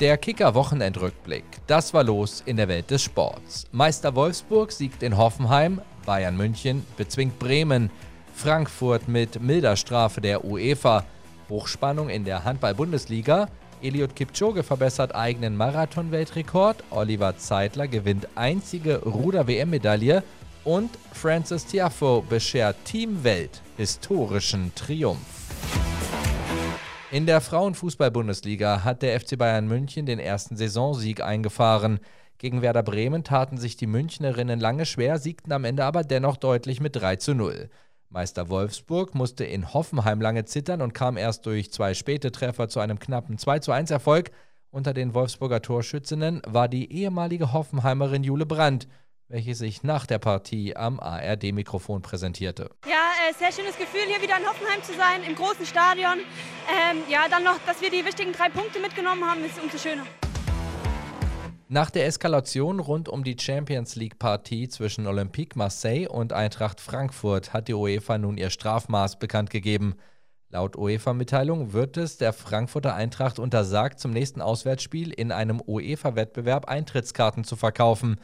Der Kicker-Wochenendrückblick. Das war los in der Welt des Sports. Meister Wolfsburg siegt in Hoffenheim, Bayern München bezwingt Bremen, Frankfurt mit milder Strafe der UEFA, Hochspannung in der Handball-Bundesliga, Eliud Kipchoge verbessert eigenen Marathon-Weltrekord, Oliver Zeitler gewinnt einzige Ruder-WM-Medaille und Francis Tiafo beschert Team Welt historischen Triumph. In der Frauenfußball-Bundesliga hat der FC Bayern München den ersten Saisonsieg eingefahren. Gegen Werder Bremen taten sich die Münchnerinnen lange schwer, siegten am Ende aber dennoch deutlich mit 3 zu 0. Meister Wolfsburg musste in Hoffenheim lange zittern und kam erst durch zwei späte Treffer zu einem knappen 2 zu 1 Erfolg. Unter den Wolfsburger Torschützinnen war die ehemalige Hoffenheimerin Jule Brandt welche sich nach der Partie am ARD-Mikrofon präsentierte. Ja, äh, sehr schönes Gefühl, hier wieder in Hoffenheim zu sein, im großen Stadion. Ähm, ja, dann noch, dass wir die wichtigen drei Punkte mitgenommen haben, ist umso schöner. Nach der Eskalation rund um die Champions League-Partie zwischen Olympique Marseille und Eintracht Frankfurt hat die UEFA nun ihr Strafmaß bekannt gegeben. Laut UEFA-Mitteilung wird es der Frankfurter Eintracht untersagt, zum nächsten Auswärtsspiel in einem UEFA-Wettbewerb Eintrittskarten zu verkaufen.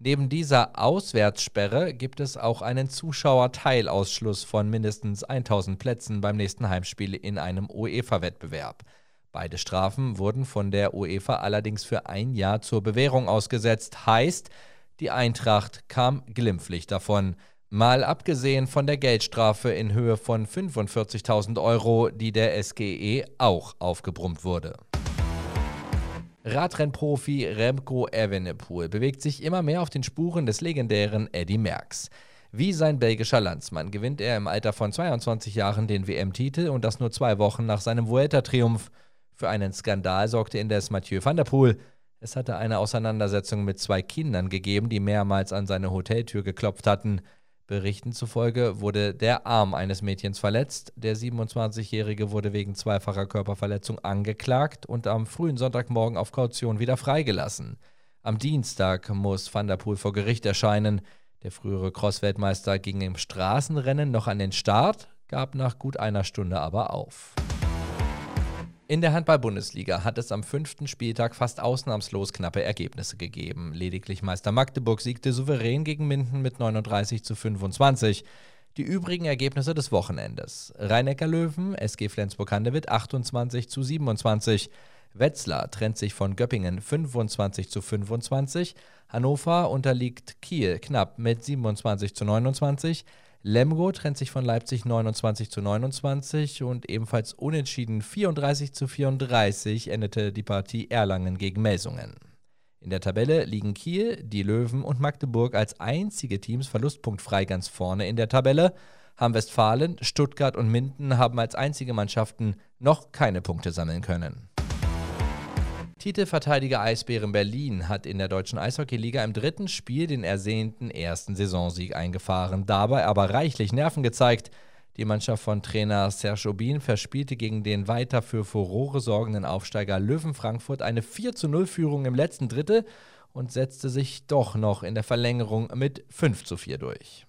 Neben dieser Auswärtssperre gibt es auch einen Zuschauerteilausschluss von mindestens 1000 Plätzen beim nächsten Heimspiel in einem UEFA-Wettbewerb. Beide Strafen wurden von der UEFA allerdings für ein Jahr zur Bewährung ausgesetzt. Heißt, die Eintracht kam glimpflich davon. Mal abgesehen von der Geldstrafe in Höhe von 45.000 Euro, die der SGE auch aufgebrummt wurde. Radrennprofi Remco Evenepoel bewegt sich immer mehr auf den Spuren des legendären Eddy Merckx. Wie sein belgischer Landsmann gewinnt er im Alter von 22 Jahren den WM-Titel und das nur zwei Wochen nach seinem Vuelta-Triumph. Für einen Skandal sorgte indes Mathieu van der Poel. Es hatte eine Auseinandersetzung mit zwei Kindern gegeben, die mehrmals an seine Hoteltür geklopft hatten. Berichten zufolge wurde der Arm eines Mädchens verletzt. Der 27-Jährige wurde wegen zweifacher Körperverletzung angeklagt und am frühen Sonntagmorgen auf Kaution wieder freigelassen. Am Dienstag muss Van der Poel vor Gericht erscheinen. Der frühere Cross-Weltmeister ging im Straßenrennen noch an den Start, gab nach gut einer Stunde aber auf. In der Handball-Bundesliga hat es am fünften Spieltag fast ausnahmslos knappe Ergebnisse gegeben. Lediglich Meister Magdeburg siegte souverän gegen Minden mit 39 zu 25. Die übrigen Ergebnisse des Wochenendes. Rhein-Neckar Löwen, SG Flensburg-Handewitt 28 zu 27. Wetzlar trennt sich von Göppingen 25 zu 25. Hannover unterliegt Kiel knapp mit 27 zu 29. Lemgo trennt sich von Leipzig 29 zu 29 und ebenfalls unentschieden 34 zu 34 endete die Partie Erlangen gegen Melsungen. In der Tabelle liegen Kiel, die Löwen und Magdeburg als einzige Teams verlustpunktfrei ganz vorne in der Tabelle. Hamm-Westfalen, Stuttgart und Minden haben als einzige Mannschaften noch keine Punkte sammeln können. Titelverteidiger Eisbären Berlin hat in der deutschen Eishockeyliga im dritten Spiel den ersehnten ersten Saisonsieg eingefahren, dabei aber reichlich Nerven gezeigt. Die Mannschaft von Trainer Serge Aubin verspielte gegen den weiter für Furore sorgenden Aufsteiger Löwen Frankfurt eine 4 zu 0 Führung im letzten Drittel und setzte sich doch noch in der Verlängerung mit 5 zu 4 durch.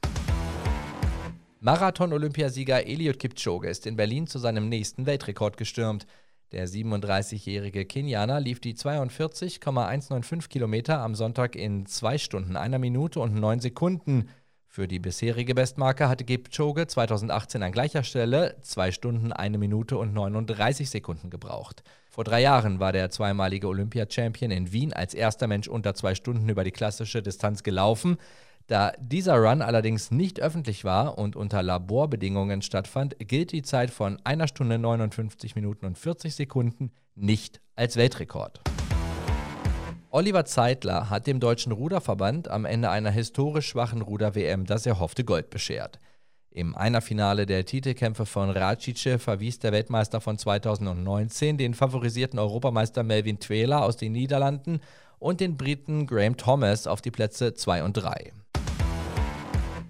Marathon-Olympiasieger Eliud Kipchoge ist in Berlin zu seinem nächsten Weltrekord gestürmt. Der 37-jährige Kenianer lief die 42,195 Kilometer am Sonntag in 2 Stunden, einer Minute und 9 Sekunden. Für die bisherige Bestmarke hatte Kipchoge 2018 an gleicher Stelle 2 Stunden, 1 Minute und 39 Sekunden gebraucht. Vor drei Jahren war der zweimalige Olympia-Champion in Wien als erster Mensch unter zwei Stunden über die klassische Distanz gelaufen. Da dieser Run allerdings nicht öffentlich war und unter Laborbedingungen stattfand, gilt die Zeit von einer Stunde 59 Minuten und 40 Sekunden nicht als Weltrekord. Oliver Zeitler hat dem deutschen Ruderverband am Ende einer historisch schwachen Ruder-WM das erhoffte Gold beschert. Im Einerfinale der Titelkämpfe von Racice verwies der Weltmeister von 2019 den favorisierten Europameister Melvin Twela aus den Niederlanden und den Briten Graham Thomas auf die Plätze 2 und 3.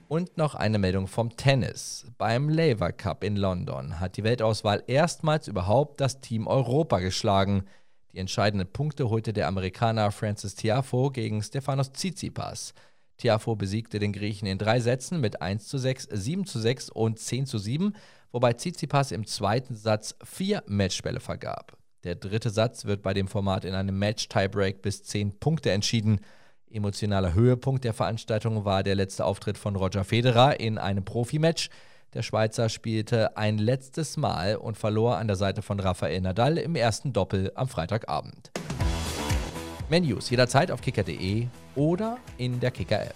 Und noch eine Meldung vom Tennis. Beim Laver Cup in London hat die Weltauswahl erstmals überhaupt das Team Europa geschlagen. Die entscheidenden Punkte holte der Amerikaner Francis Tiafo gegen Stefanos Tsitsipas. Tiafo besiegte den Griechen in drei Sätzen mit 1 zu 6, 7 zu 6 und 10 zu 7, wobei Tsitsipas im zweiten Satz vier Matchbälle vergab. Der dritte Satz wird bei dem Format in einem Match-Tiebreak bis 10 Punkte entschieden. Emotionaler Höhepunkt der Veranstaltung war der letzte Auftritt von Roger Federer in einem Profimatch. Der Schweizer spielte ein letztes Mal und verlor an der Seite von Rafael Nadal im ersten Doppel am Freitagabend. Menus jederzeit auf kicker.de oder in der Kicker-App.